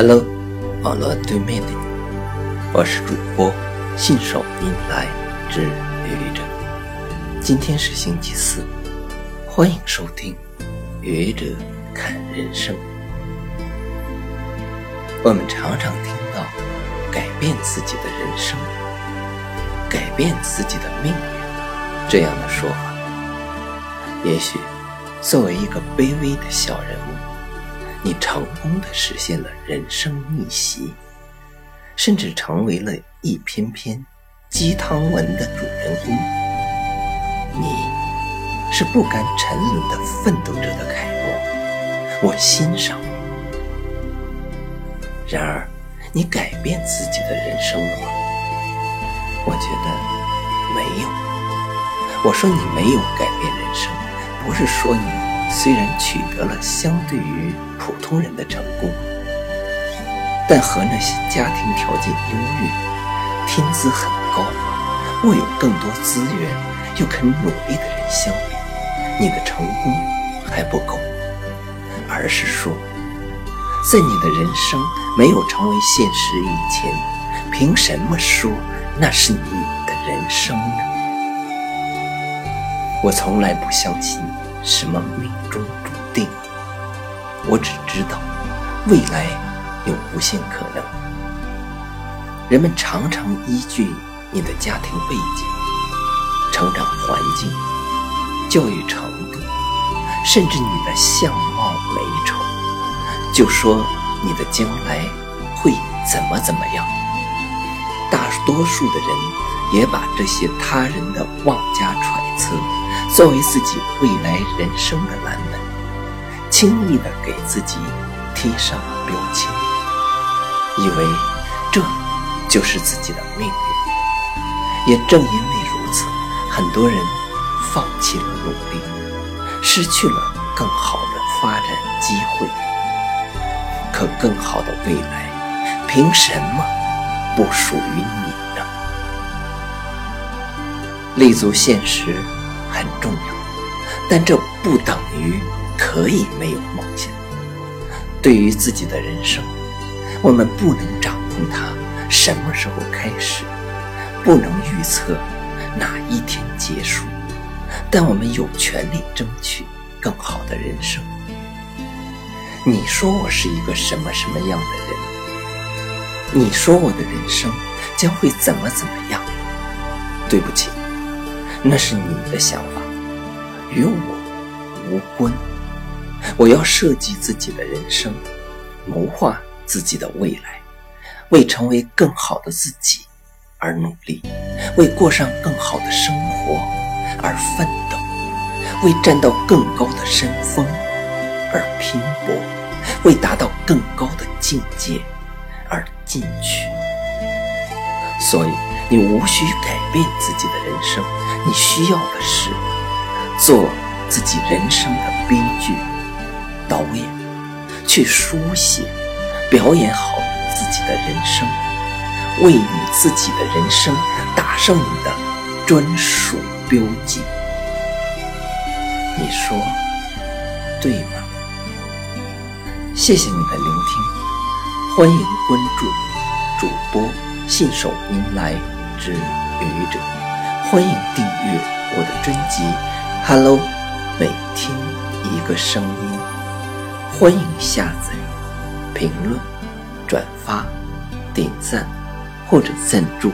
Hello，网络对面的你，我是主播信手拈来之愚者。今天是星期四，欢迎收听愚者看人生。我们常常听到改变自己的人生、改变自己的命运这样的说法。也许作为一个卑微的小人物。你成功的实现了人生逆袭，甚至成为了一篇篇鸡汤文的主人公。你是不甘沉沦的奋斗者的楷模，我欣赏。然而，你改变自己的人生了吗？我觉得没有。我说你没有改变人生，不是说你。虽然取得了相对于普通人的成功，但和那些家庭条件优越、天资很高、握有更多资源又肯努力的人相比，你的成功还不够。而是说，在你的人生没有成为现实以前，凭什么说那是你的人生呢？我从来不相信。什么命中注定？我只知道，未来有无限可能。人们常常依据你的家庭背景、成长环境、教育程度，甚至你的相貌美丑，就说你的将来会怎么怎么样。大多数的人也把这些他人的妄加揣测。作为自己未来人生的蓝本，轻易的给自己贴上标签，以为这就是自己的命运。也正因为如此，很多人放弃了努力，失去了更好的发展机会。可更好的未来，凭什么不属于你呢？立足现实。很重要，但这不等于可以没有梦想。对于自己的人生，我们不能掌控它什么时候开始，不能预测哪一天结束，但我们有权利争取更好的人生。你说我是一个什么什么样的人？你说我的人生将会怎么怎么样？对不起。那是你的想法，与我无关。我要设计自己的人生，谋划自己的未来，为成为更好的自己而努力，为过上更好的生活而奋斗，为站到更高的山峰而拼搏，为达到更高的境界而进取。所以，你无需改变自己的人生。你需要的是做自己人生的编剧、去书写、表演好自己的人生，为你自己的人生打上你的专属标记。你说对吗？谢谢你的聆听，欢迎关注主播信手拈来之愚者。欢迎订阅我的专辑《Hello》，每天一个声音。欢迎下载、评论、转发、点赞或者赞助。